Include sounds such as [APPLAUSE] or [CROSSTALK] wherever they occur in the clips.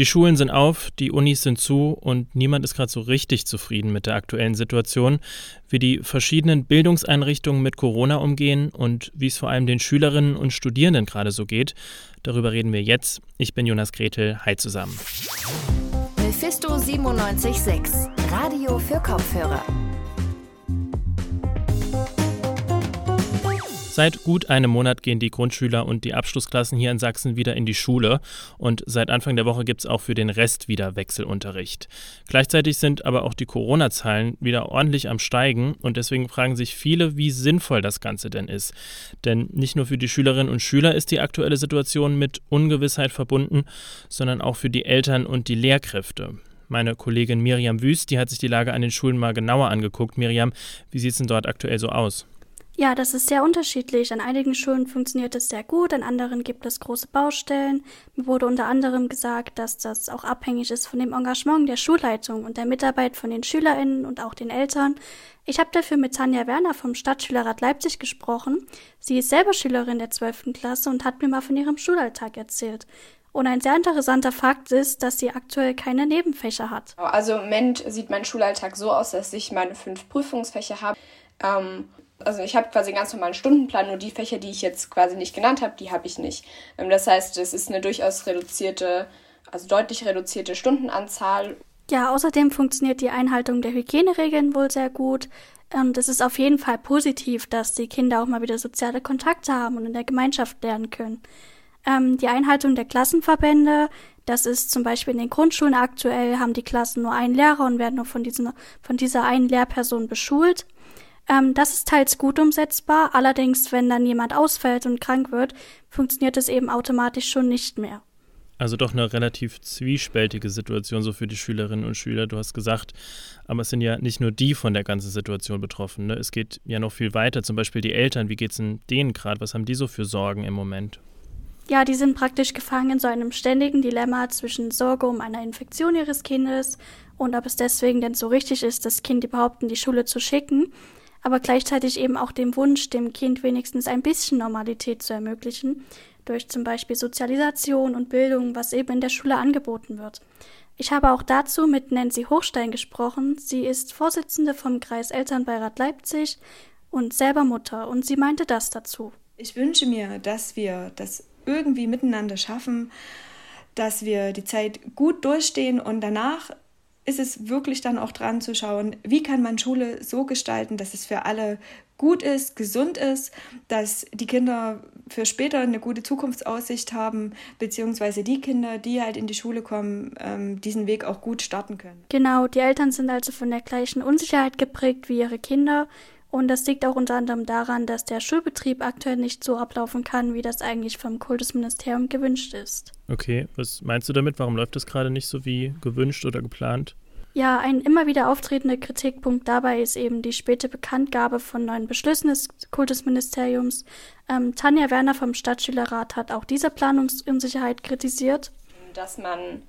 Die Schulen sind auf, die Unis sind zu und niemand ist gerade so richtig zufrieden mit der aktuellen Situation, wie die verschiedenen Bildungseinrichtungen mit Corona umgehen und wie es vor allem den Schülerinnen und Studierenden gerade so geht. Darüber reden wir jetzt. Ich bin Jonas Gretel. Hi zusammen. Mephisto 976, Radio für Kopfhörer. Seit gut einem Monat gehen die Grundschüler und die Abschlussklassen hier in Sachsen wieder in die Schule und seit Anfang der Woche gibt es auch für den Rest wieder Wechselunterricht. Gleichzeitig sind aber auch die Corona-Zahlen wieder ordentlich am Steigen und deswegen fragen sich viele, wie sinnvoll das Ganze denn ist. Denn nicht nur für die Schülerinnen und Schüler ist die aktuelle Situation mit Ungewissheit verbunden, sondern auch für die Eltern und die Lehrkräfte. Meine Kollegin Miriam Wüst, die hat sich die Lage an den Schulen mal genauer angeguckt. Miriam, wie sieht es denn dort aktuell so aus? Ja, das ist sehr unterschiedlich. An einigen Schulen funktioniert es sehr gut, an anderen gibt es große Baustellen. Mir wurde unter anderem gesagt, dass das auch abhängig ist von dem Engagement der Schulleitung und der Mitarbeit von den SchülerInnen und auch den Eltern. Ich habe dafür mit Tanja Werner vom Stadtschülerrat Leipzig gesprochen. Sie ist selber Schülerin der 12. Klasse und hat mir mal von ihrem Schulalltag erzählt. Und ein sehr interessanter Fakt ist, dass sie aktuell keine Nebenfächer hat. Also im Moment sieht mein Schulalltag so aus, dass ich meine fünf Prüfungsfächer habe. Ähm, also ich habe quasi einen ganz normalen Stundenplan, nur die Fächer, die ich jetzt quasi nicht genannt habe, die habe ich nicht. Ähm, das heißt, es ist eine durchaus reduzierte, also deutlich reduzierte Stundenanzahl. Ja, außerdem funktioniert die Einhaltung der Hygieneregeln wohl sehr gut. Und es ist auf jeden Fall positiv, dass die Kinder auch mal wieder soziale Kontakte haben und in der Gemeinschaft lernen können. Ähm, die Einhaltung der Klassenverbände, das ist zum Beispiel in den Grundschulen aktuell, haben die Klassen nur einen Lehrer und werden nur von, diesen, von dieser einen Lehrperson beschult. Ähm, das ist teils gut umsetzbar, allerdings, wenn dann jemand ausfällt und krank wird, funktioniert es eben automatisch schon nicht mehr. Also doch eine relativ zwiespältige Situation so für die Schülerinnen und Schüler. Du hast gesagt, aber es sind ja nicht nur die von der ganzen Situation betroffen. Ne? Es geht ja noch viel weiter. Zum Beispiel die Eltern. Wie geht es denen gerade? Was haben die so für Sorgen im Moment? Ja, die sind praktisch gefangen in so einem ständigen Dilemma zwischen Sorge um eine Infektion ihres Kindes und ob es deswegen denn so richtig ist, das Kind überhaupt in die Schule zu schicken aber gleichzeitig eben auch dem Wunsch, dem Kind wenigstens ein bisschen Normalität zu ermöglichen, durch zum Beispiel Sozialisation und Bildung, was eben in der Schule angeboten wird. Ich habe auch dazu mit Nancy Hochstein gesprochen. Sie ist Vorsitzende vom Kreis Elternbeirat Leipzig und selber Mutter, und sie meinte das dazu. Ich wünsche mir, dass wir das irgendwie miteinander schaffen, dass wir die Zeit gut durchstehen und danach ist es wirklich dann auch dran zu schauen, wie kann man Schule so gestalten, dass es für alle gut ist, gesund ist, dass die Kinder für später eine gute Zukunftsaussicht haben, beziehungsweise die Kinder, die halt in die Schule kommen, ähm, diesen Weg auch gut starten können. Genau, die Eltern sind also von der gleichen Unsicherheit geprägt wie ihre Kinder. Und das liegt auch unter anderem daran, dass der Schulbetrieb aktuell nicht so ablaufen kann, wie das eigentlich vom Kultusministerium gewünscht ist. Okay, was meinst du damit? Warum läuft das gerade nicht so wie gewünscht oder geplant? Ja, ein immer wieder auftretender Kritikpunkt dabei ist eben die späte Bekanntgabe von neuen Beschlüssen des Kultusministeriums. Ähm, Tanja Werner vom Stadtschülerrat hat auch diese Planungsunsicherheit kritisiert. Dass man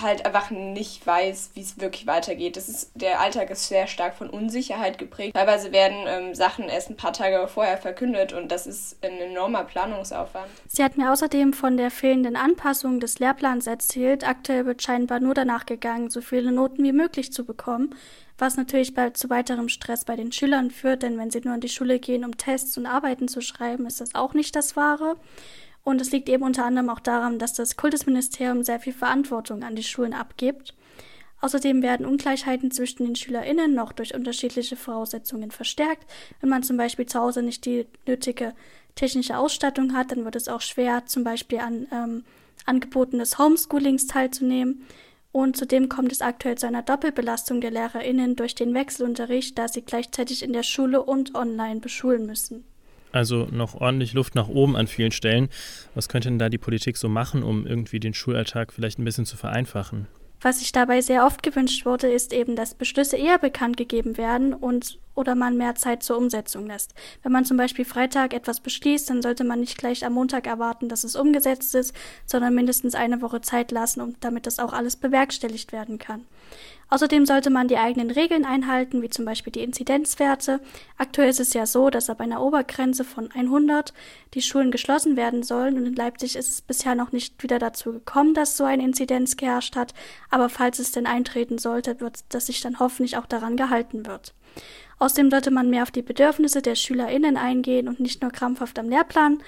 halt einfach nicht weiß, wie es wirklich weitergeht. Das ist, der Alltag ist sehr stark von Unsicherheit geprägt. Teilweise werden ähm, Sachen erst ein paar Tage vorher verkündet und das ist ein enormer Planungsaufwand. Sie hat mir außerdem von der fehlenden Anpassung des Lehrplans erzählt. Aktuell wird scheinbar nur danach gegangen, so viele Noten wie möglich zu bekommen, was natürlich bei, zu weiterem Stress bei den Schülern führt, denn wenn sie nur in die Schule gehen, um Tests und Arbeiten zu schreiben, ist das auch nicht das Wahre. Und es liegt eben unter anderem auch daran, dass das Kultusministerium sehr viel Verantwortung an die Schulen abgibt. Außerdem werden Ungleichheiten zwischen den SchülerInnen noch durch unterschiedliche Voraussetzungen verstärkt. Wenn man zum Beispiel zu Hause nicht die nötige technische Ausstattung hat, dann wird es auch schwer, zum Beispiel an ähm, Angeboten des Homeschoolings teilzunehmen. Und zudem kommt es aktuell zu einer Doppelbelastung der LehrerInnen durch den Wechselunterricht, da sie gleichzeitig in der Schule und online beschulen müssen. Also noch ordentlich Luft nach oben an vielen Stellen. Was könnte denn da die Politik so machen, um irgendwie den Schulalltag vielleicht ein bisschen zu vereinfachen? Was sich dabei sehr oft gewünscht wurde, ist eben, dass Beschlüsse eher bekannt gegeben werden und oder man mehr Zeit zur Umsetzung lässt. Wenn man zum Beispiel Freitag etwas beschließt, dann sollte man nicht gleich am Montag erwarten, dass es umgesetzt ist, sondern mindestens eine Woche Zeit lassen, um, damit das auch alles bewerkstelligt werden kann. Außerdem sollte man die eigenen Regeln einhalten, wie zum Beispiel die Inzidenzwerte. Aktuell ist es ja so, dass ab einer Obergrenze von 100 die Schulen geschlossen werden sollen und in Leipzig ist es bisher noch nicht wieder dazu gekommen, dass so eine Inzidenz geherrscht hat, aber falls es denn eintreten sollte, wird das sich dann hoffentlich auch daran gehalten wird. Außerdem sollte man mehr auf die Bedürfnisse der SchülerInnen eingehen und nicht nur krampfhaft am Lehrplan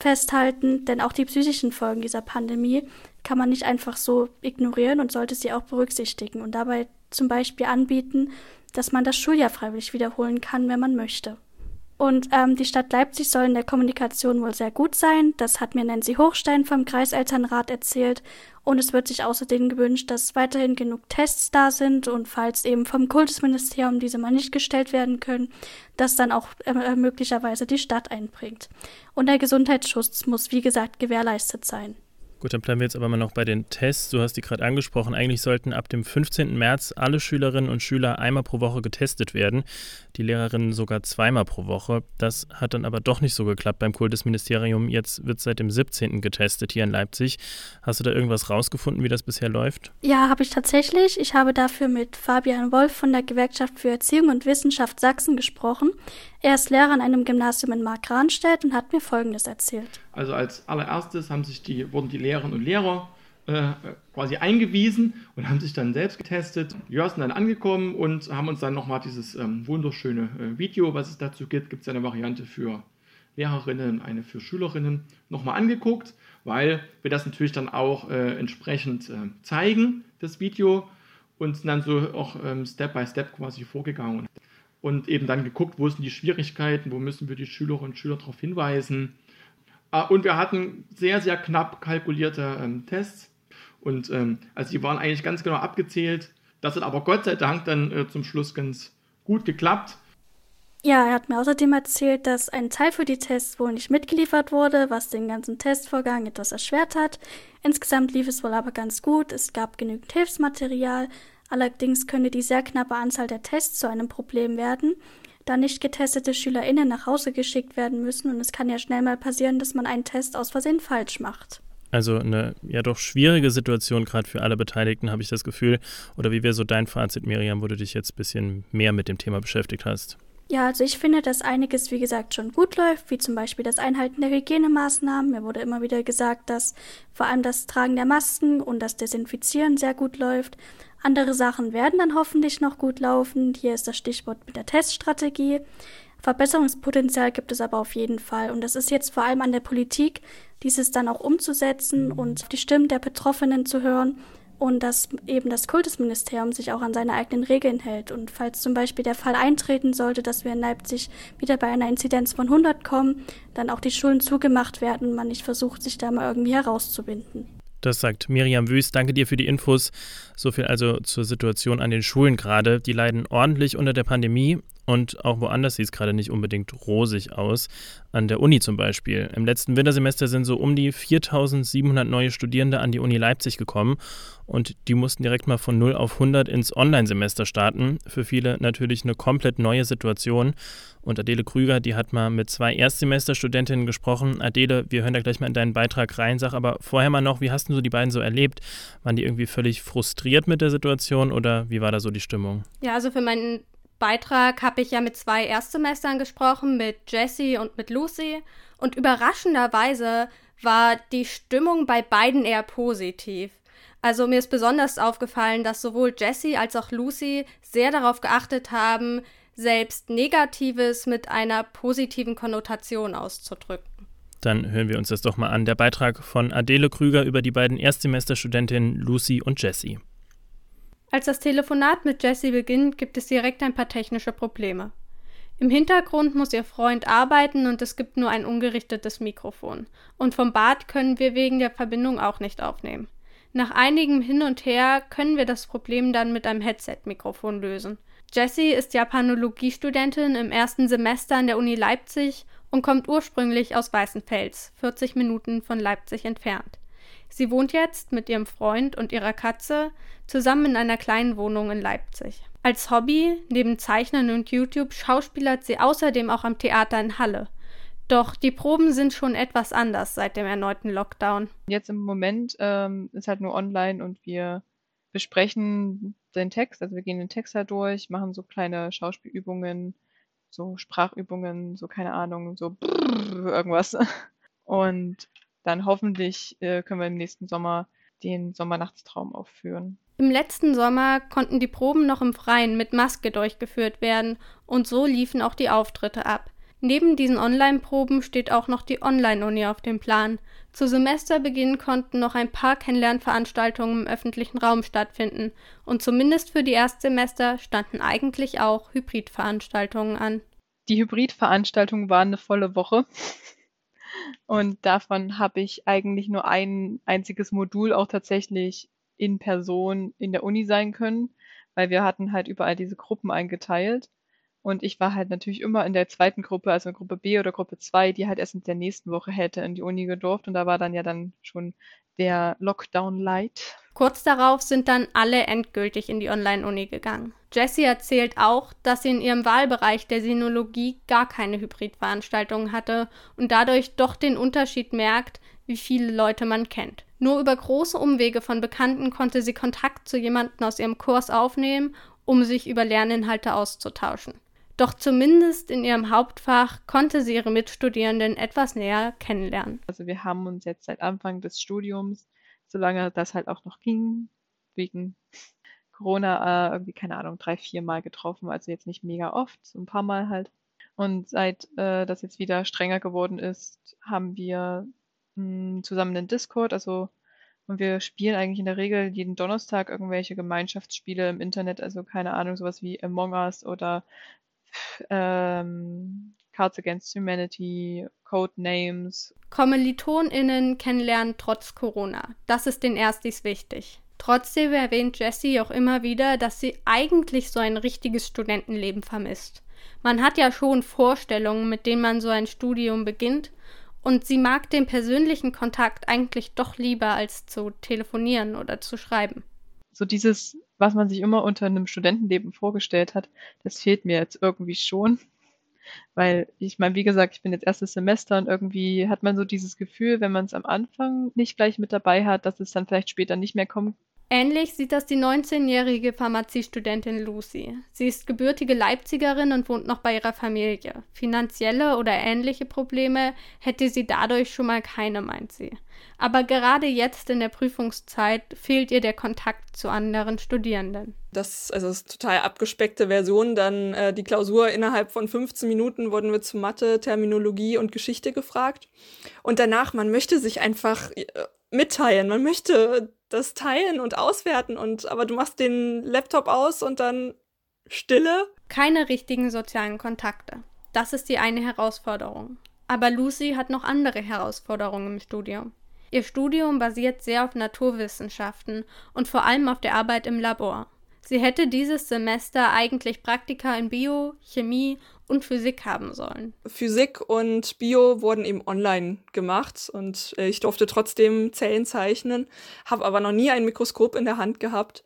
festhalten, denn auch die psychischen Folgen dieser Pandemie kann man nicht einfach so ignorieren und sollte sie auch berücksichtigen und dabei zum Beispiel anbieten, dass man das Schuljahr freiwillig wiederholen kann, wenn man möchte. Und ähm, die Stadt Leipzig soll in der Kommunikation wohl sehr gut sein. Das hat mir Nancy Hochstein vom Kreiselternrat erzählt. Und es wird sich außerdem gewünscht, dass weiterhin genug Tests da sind und falls eben vom Kultusministerium diese mal nicht gestellt werden können, dass dann auch äh, möglicherweise die Stadt einbringt. Und der Gesundheitsschutz muss, wie gesagt, gewährleistet sein. Gut, dann bleiben wir jetzt aber mal noch bei den Tests. Du hast die gerade angesprochen. Eigentlich sollten ab dem 15. März alle Schülerinnen und Schüler einmal pro Woche getestet werden, die Lehrerinnen sogar zweimal pro Woche. Das hat dann aber doch nicht so geklappt beim Kultusministerium. Jetzt wird seit dem 17. getestet hier in Leipzig. Hast du da irgendwas rausgefunden, wie das bisher läuft? Ja, habe ich tatsächlich. Ich habe dafür mit Fabian Wolf von der Gewerkschaft für Erziehung und Wissenschaft Sachsen gesprochen. Er ist Lehrer an einem Gymnasium in Markranstädt und hat mir Folgendes erzählt. Also als allererstes haben sich die, wurden die Lehrerinnen und Lehrer äh, quasi eingewiesen und haben sich dann selbst getestet. Wir sind dann angekommen und haben uns dann nochmal dieses ähm, wunderschöne äh, Video, was es dazu gibt, gibt es eine Variante für Lehrerinnen, eine für Schülerinnen, nochmal angeguckt, weil wir das natürlich dann auch äh, entsprechend äh, zeigen, das Video, und sind dann so auch ähm, Step by Step quasi vorgegangen und eben dann geguckt, wo sind die Schwierigkeiten, wo müssen wir die Schülerinnen und Schüler darauf hinweisen. Ah, und wir hatten sehr, sehr knapp kalkulierte ähm, Tests. Und ähm, also die waren eigentlich ganz genau abgezählt. Das hat aber Gott sei Dank dann äh, zum Schluss ganz gut geklappt. Ja, er hat mir außerdem erzählt, dass ein Teil für die Tests wohl nicht mitgeliefert wurde, was den ganzen Testvorgang etwas erschwert hat. Insgesamt lief es wohl aber ganz gut. Es gab genügend Hilfsmaterial, Allerdings könnte die sehr knappe Anzahl der Tests zu einem Problem werden, da nicht getestete SchülerInnen nach Hause geschickt werden müssen und es kann ja schnell mal passieren, dass man einen Test aus Versehen falsch macht. Also eine ja doch schwierige Situation gerade für alle Beteiligten, habe ich das Gefühl. Oder wie wäre so dein Fazit, Miriam, wo du dich jetzt ein bisschen mehr mit dem Thema beschäftigt hast? Ja, also ich finde, dass einiges, wie gesagt, schon gut läuft, wie zum Beispiel das Einhalten der Hygienemaßnahmen. Mir wurde immer wieder gesagt, dass vor allem das Tragen der Masken und das Desinfizieren sehr gut läuft. Andere Sachen werden dann hoffentlich noch gut laufen. Hier ist das Stichwort mit der Teststrategie. Verbesserungspotenzial gibt es aber auf jeden Fall. Und das ist jetzt vor allem an der Politik, dieses dann auch umzusetzen und die Stimmen der Betroffenen zu hören und dass eben das Kultusministerium sich auch an seine eigenen Regeln hält. Und falls zum Beispiel der Fall eintreten sollte, dass wir in Leipzig wieder bei einer Inzidenz von 100 kommen, dann auch die Schulen zugemacht werden und man nicht versucht, sich da mal irgendwie herauszubinden. Das sagt Miriam Wüst. Danke dir für die Infos. So viel also zur Situation an den Schulen gerade. Die leiden ordentlich unter der Pandemie und auch woanders sieht es gerade nicht unbedingt rosig aus. An der Uni zum Beispiel. Im letzten Wintersemester sind so um die 4700 neue Studierende an die Uni Leipzig gekommen und die mussten direkt mal von 0 auf 100 ins Online-Semester starten. Für viele natürlich eine komplett neue Situation. Und Adele Krüger, die hat mal mit zwei Erstsemesterstudentinnen gesprochen. Adele, wir hören da gleich mal in deinen Beitrag rein. Sag aber vorher mal noch, wie hast du die beiden so erlebt? Waren die irgendwie völlig frustriert mit der Situation oder wie war da so die Stimmung? Ja, also für meinen Beitrag habe ich ja mit zwei Erstsemestern gesprochen, mit Jessie und mit Lucy. Und überraschenderweise war die Stimmung bei beiden eher positiv. Also mir ist besonders aufgefallen, dass sowohl Jessie als auch Lucy sehr darauf geachtet haben, selbst Negatives mit einer positiven Konnotation auszudrücken. Dann hören wir uns das doch mal an. Der Beitrag von Adele Krüger über die beiden Erstsemesterstudentinnen Lucy und Jessie. Als das Telefonat mit Jessie beginnt, gibt es direkt ein paar technische Probleme. Im Hintergrund muss ihr Freund arbeiten und es gibt nur ein ungerichtetes Mikrofon. Und vom Bad können wir wegen der Verbindung auch nicht aufnehmen. Nach einigem Hin und Her können wir das Problem dann mit einem Headset-Mikrofon lösen. Jessie ist Japanologiestudentin im ersten Semester an der Uni Leipzig und kommt ursprünglich aus Weißenfels, 40 Minuten von Leipzig entfernt. Sie wohnt jetzt mit ihrem Freund und ihrer Katze zusammen in einer kleinen Wohnung in Leipzig. Als Hobby, neben Zeichnen und YouTube, schauspielert sie außerdem auch am Theater in Halle. Doch die Proben sind schon etwas anders seit dem erneuten Lockdown. Jetzt im Moment ähm, ist halt nur online und wir besprechen den Text, also wir gehen den Text halt durch, machen so kleine Schauspielübungen, so Sprachübungen, so keine Ahnung, so irgendwas. [LAUGHS] Und dann hoffentlich äh, können wir im nächsten Sommer den Sommernachtstraum aufführen. Im letzten Sommer konnten die Proben noch im Freien mit Maske durchgeführt werden und so liefen auch die Auftritte ab. Neben diesen Online-Proben steht auch noch die Online-Uni auf dem Plan. Zu Semesterbeginn konnten noch ein paar Kennenlernveranstaltungen im öffentlichen Raum stattfinden und zumindest für die Erstsemester standen eigentlich auch Hybridveranstaltungen an. Die Hybridveranstaltungen waren eine volle Woche. Und davon habe ich eigentlich nur ein einziges Modul auch tatsächlich in Person in der Uni sein können, weil wir hatten halt überall diese Gruppen eingeteilt. Und ich war halt natürlich immer in der zweiten Gruppe, also Gruppe B oder Gruppe 2, die halt erst in der nächsten Woche hätte in die Uni gedurft. Und da war dann ja dann schon der Lockdown Light. Kurz darauf sind dann alle endgültig in die Online-Uni gegangen. Jessie erzählt auch, dass sie in ihrem Wahlbereich der Sinologie gar keine Hybridveranstaltungen hatte und dadurch doch den Unterschied merkt, wie viele Leute man kennt. Nur über große Umwege von Bekannten konnte sie Kontakt zu jemandem aus ihrem Kurs aufnehmen, um sich über Lerninhalte auszutauschen. Doch zumindest in ihrem Hauptfach konnte sie ihre Mitstudierenden etwas näher kennenlernen. Also wir haben uns jetzt seit Anfang des Studiums, solange das halt auch noch ging, wegen Corona äh, irgendwie, keine Ahnung, drei, vier Mal getroffen. Also jetzt nicht mega oft, so ein paar Mal halt. Und seit äh, das jetzt wieder strenger geworden ist, haben wir mh, hm, zusammen einen Discord, also und wir spielen eigentlich in der Regel jeden Donnerstag irgendwelche Gemeinschaftsspiele im Internet, also keine Ahnung, sowas wie Among Us oder ähm, Cards Against Humanity, Codenames. KommilitonInnen kennenlernen trotz Corona. Das ist den Erstis wichtig. Trotzdem erwähnt Jessie auch immer wieder, dass sie eigentlich so ein richtiges Studentenleben vermisst. Man hat ja schon Vorstellungen, mit denen man so ein Studium beginnt, und sie mag den persönlichen Kontakt eigentlich doch lieber als zu telefonieren oder zu schreiben. So dieses was man sich immer unter einem Studentenleben vorgestellt hat, das fehlt mir jetzt irgendwie schon. Weil ich meine, wie gesagt, ich bin jetzt erstes Semester und irgendwie hat man so dieses Gefühl, wenn man es am Anfang nicht gleich mit dabei hat, dass es dann vielleicht später nicht mehr kommen Ähnlich sieht das die 19-jährige Pharmaziestudentin Lucy. Sie ist gebürtige Leipzigerin und wohnt noch bei ihrer Familie. Finanzielle oder ähnliche Probleme hätte sie dadurch schon mal keine, meint sie. Aber gerade jetzt in der Prüfungszeit fehlt ihr der Kontakt zu anderen Studierenden. Das, also das ist total abgespeckte Version. Dann äh, die Klausur innerhalb von 15 Minuten wurden wir zu Mathe, Terminologie und Geschichte gefragt. Und danach, man möchte sich einfach äh, mitteilen. Man möchte das teilen und auswerten und aber du machst den Laptop aus und dann Stille. Keine richtigen sozialen Kontakte. Das ist die eine Herausforderung. Aber Lucy hat noch andere Herausforderungen im Studium. Ihr Studium basiert sehr auf Naturwissenschaften und vor allem auf der Arbeit im Labor. Sie hätte dieses Semester eigentlich Praktika in Bio, Chemie und Physik haben sollen. Physik und Bio wurden eben online gemacht und äh, ich durfte trotzdem Zellen zeichnen, habe aber noch nie ein Mikroskop in der Hand gehabt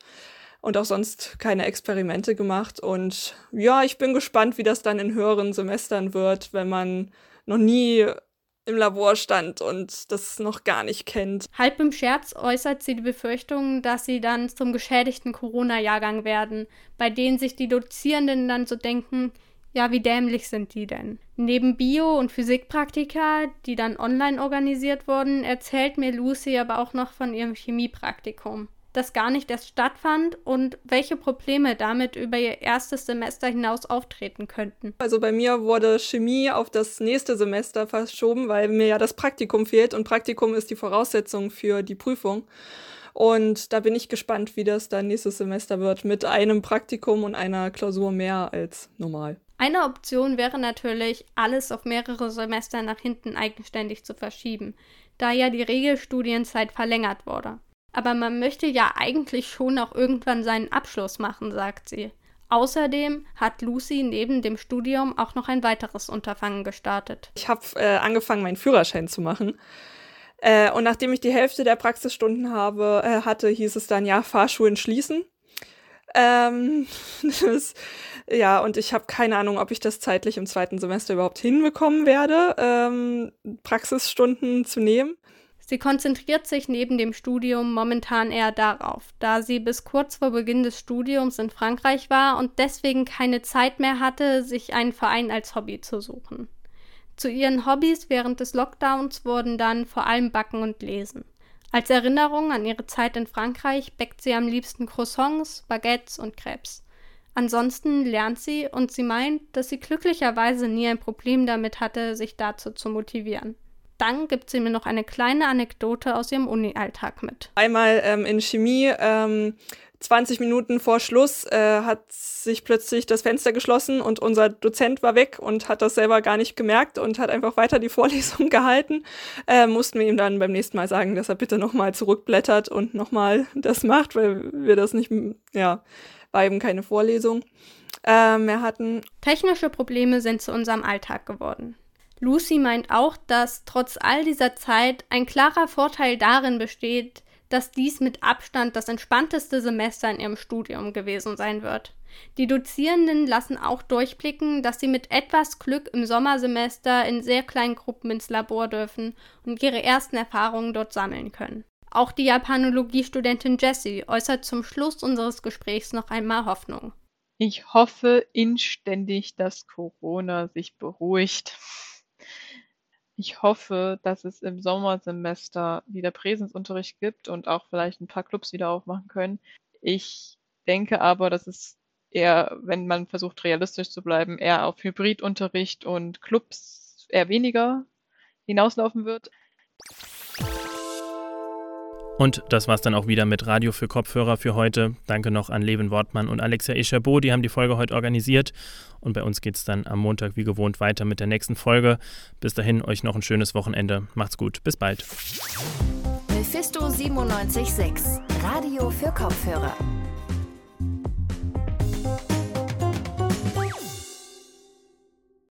und auch sonst keine Experimente gemacht. Und ja, ich bin gespannt, wie das dann in höheren Semestern wird, wenn man noch nie im Labor stand und das noch gar nicht kennt. Halb im Scherz äußert sie die Befürchtung, dass sie dann zum geschädigten Corona-Jahrgang werden, bei denen sich die Dozierenden dann so denken, ja, wie dämlich sind die denn? Neben Bio- und Physikpraktika, die dann online organisiert wurden, erzählt mir Lucy aber auch noch von ihrem Chemiepraktikum, das gar nicht erst stattfand und welche Probleme damit über ihr erstes Semester hinaus auftreten könnten. Also bei mir wurde Chemie auf das nächste Semester verschoben, weil mir ja das Praktikum fehlt und Praktikum ist die Voraussetzung für die Prüfung. Und da bin ich gespannt, wie das dann nächstes Semester wird mit einem Praktikum und einer Klausur mehr als normal. Eine Option wäre natürlich, alles auf mehrere Semester nach hinten eigenständig zu verschieben, da ja die Regelstudienzeit verlängert wurde. Aber man möchte ja eigentlich schon auch irgendwann seinen Abschluss machen, sagt sie. Außerdem hat Lucy neben dem Studium auch noch ein weiteres Unterfangen gestartet. Ich habe äh, angefangen, meinen Führerschein zu machen. Äh, und nachdem ich die Hälfte der Praxisstunden habe, äh, hatte, hieß es dann, ja, Fahrschulen schließen. Ähm, [LAUGHS] das, ja, und ich habe keine Ahnung, ob ich das zeitlich im zweiten Semester überhaupt hinbekommen werde, ähm, Praxisstunden zu nehmen. Sie konzentriert sich neben dem Studium momentan eher darauf, da sie bis kurz vor Beginn des Studiums in Frankreich war und deswegen keine Zeit mehr hatte, sich einen Verein als Hobby zu suchen. Zu ihren Hobbys während des Lockdowns wurden dann vor allem Backen und Lesen. Als Erinnerung an ihre Zeit in Frankreich bäckt sie am liebsten Croissants, Baguettes und Crepes. Ansonsten lernt sie und sie meint, dass sie glücklicherweise nie ein Problem damit hatte, sich dazu zu motivieren dann gibt sie mir noch eine kleine Anekdote aus ihrem Uni-Alltag mit. Einmal ähm, in Chemie, ähm, 20 Minuten vor Schluss, äh, hat sich plötzlich das Fenster geschlossen und unser Dozent war weg und hat das selber gar nicht gemerkt und hat einfach weiter die [LAUGHS] Vorlesung gehalten. Äh, mussten wir ihm dann beim nächsten Mal sagen, dass er bitte nochmal zurückblättert und nochmal [LAUGHS] das macht, weil wir das nicht, ja, war eben keine Vorlesung äh, mehr hatten. Technische Probleme sind zu unserem Alltag geworden. Lucy meint auch, dass trotz all dieser Zeit ein klarer Vorteil darin besteht, dass dies mit Abstand das entspannteste Semester in ihrem Studium gewesen sein wird. Die Dozierenden lassen auch durchblicken, dass sie mit etwas Glück im Sommersemester in sehr kleinen Gruppen ins Labor dürfen und ihre ersten Erfahrungen dort sammeln können. Auch die Japanologie-Studentin Jessie äußert zum Schluss unseres Gesprächs noch einmal Hoffnung. Ich hoffe inständig, dass Corona sich beruhigt. Ich hoffe, dass es im Sommersemester wieder Präsenzunterricht gibt und auch vielleicht ein paar Clubs wieder aufmachen können. Ich denke aber, dass es eher, wenn man versucht, realistisch zu bleiben, eher auf Hybridunterricht und Clubs eher weniger hinauslaufen wird. Und das war's dann auch wieder mit Radio für Kopfhörer für heute. Danke noch an Levin Wortmann und Alexia Escherbot, die haben die Folge heute organisiert. Und bei uns geht's dann am Montag wie gewohnt weiter mit der nächsten Folge. Bis dahin euch noch ein schönes Wochenende. Macht's gut. Bis bald. Mephisto 976, Radio für Kopfhörer.